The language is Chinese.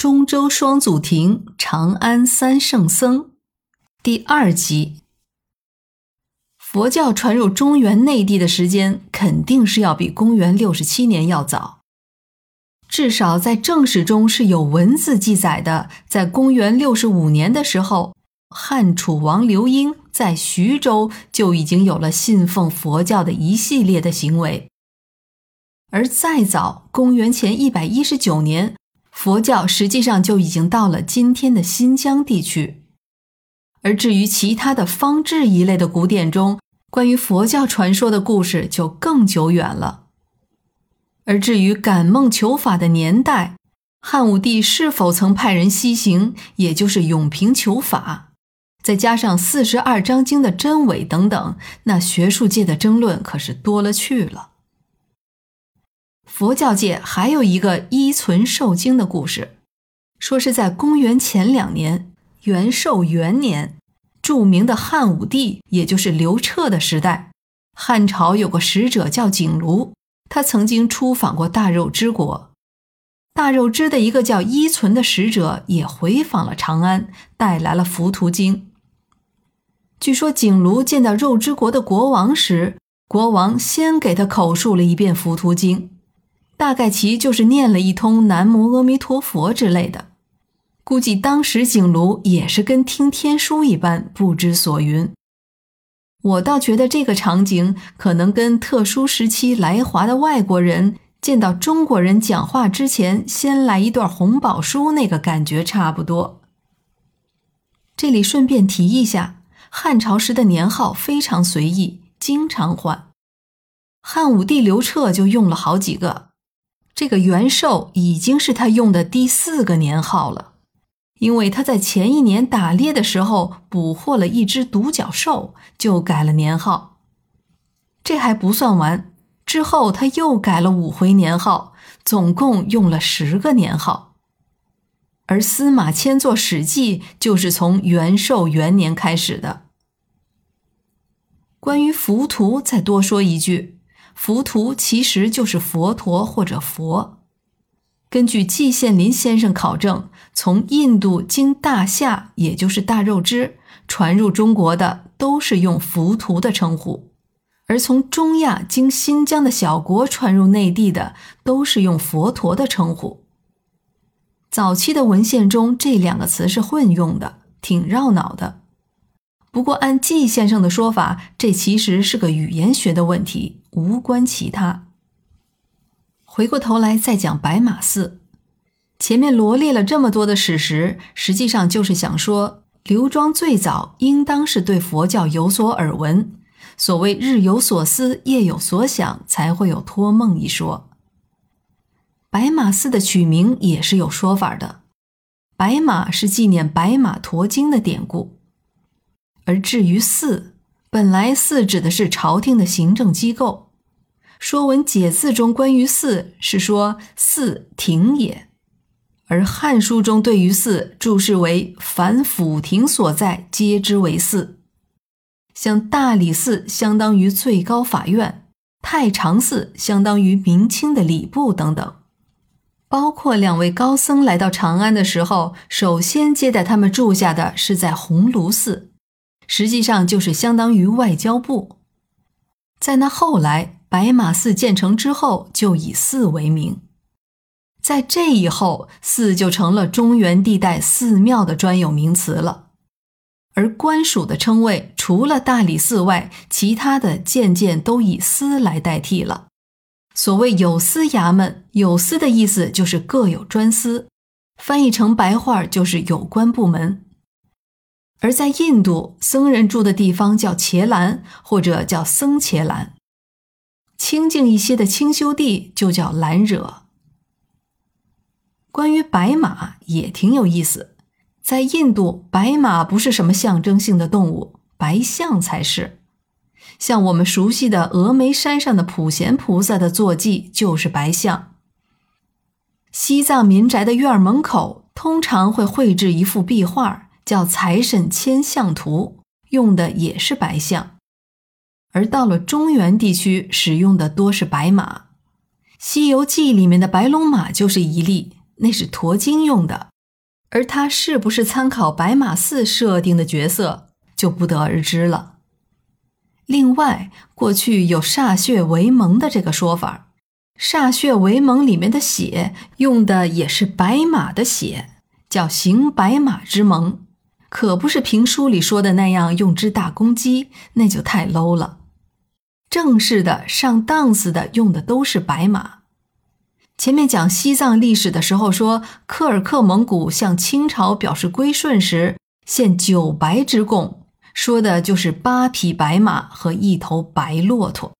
中州双祖庭，长安三圣僧，第二集。佛教传入中原内地的时间，肯定是要比公元六十七年要早。至少在正史中是有文字记载的，在公元六十五年的时候，汉楚王刘英在徐州就已经有了信奉佛教的一系列的行为。而再早，公元前一百一十九年。佛教实际上就已经到了今天的新疆地区，而至于其他的方志一类的古典中，关于佛教传说的故事就更久远了。而至于感梦求法的年代，汉武帝是否曾派人西行，也就是永平求法，再加上四十二章经的真伪等等，那学术界的争论可是多了去了。佛教界还有一个依存受经的故事，说是在公元前两年，元寿元年，著名的汉武帝，也就是刘彻的时代，汉朝有个使者叫景庐，他曾经出访过大肉之国，大肉之的一个叫依存的使者也回访了长安，带来了浮屠经。据说景庐见到肉之国的国王时，国王先给他口述了一遍浮屠经。大概其就是念了一通“南无阿弥陀佛”之类的，估计当时景庐也是跟听天书一般不知所云。我倒觉得这个场景可能跟特殊时期来华的外国人见到中国人讲话之前先来一段红宝书那个感觉差不多。这里顺便提一下，汉朝时的年号非常随意，经常换。汉武帝刘彻就用了好几个。这个元寿已经是他用的第四个年号了，因为他在前一年打猎的时候捕获了一只独角兽，就改了年号。这还不算完，之后他又改了五回年号，总共用了十个年号。而司马迁做《史记》就是从元寿元年开始的。关于浮屠，再多说一句。浮屠其实就是佛陀或者佛。根据季羡林先生考证，从印度经大夏，也就是大肉支传入中国的，都是用浮屠的称呼；而从中亚经新疆的小国传入内地的，都是用佛陀的称呼。早期的文献中，这两个词是混用的，挺绕脑的。不过，按季先生的说法，这其实是个语言学的问题，无关其他。回过头来再讲白马寺，前面罗列了这么多的史实，实际上就是想说，刘庄最早应当是对佛教有所耳闻，所谓日有所思，夜有所想，才会有托梦一说。白马寺的取名也是有说法的，白马是纪念白马驮经的典故。而至于寺，本来寺指的是朝廷的行政机构，《说文解字》中关于寺是说寺庭也，而《汉书》中对于寺注释为凡府庭所在，皆之为寺。像大理寺相当于最高法院，太常寺相当于明清的礼部等等。包括两位高僧来到长安的时候，首先接待他们住下的是在鸿胪寺。实际上就是相当于外交部。在那后来，白马寺建成之后，就以寺为名。在这以后，寺就成了中原地带寺庙的专有名词了。而官署的称谓，除了大理寺外，其他的渐渐都以司来代替了。所谓有司衙门，有司的意思就是各有专司，翻译成白话就是有关部门。而在印度，僧人住的地方叫伽蓝，或者叫僧伽蓝；清静一些的清修地就叫兰惹。关于白马也挺有意思，在印度，白马不是什么象征性的动物，白象才是。像我们熟悉的峨眉山上的普贤菩萨的坐骑就是白象。西藏民宅的院门口通常会绘制一幅壁画。叫财神牵象图，用的也是白象，而到了中原地区，使用的多是白马。《西游记》里面的白龙马就是一例，那是驼精用的，而他是不是参考白马寺设定的角色，就不得而知了。另外，过去有歃血为盟的这个说法，歃血为盟里面的血用的也是白马的血，叫行白马之盟，可不是评书里说的那样用只大公鸡，那就太 low 了。正式的上档次的用的都是白马。前面讲西藏历史的时候说，科尔克蒙古向清朝表示归顺时献九白之贡，说的就是八匹白马和一头白骆驼。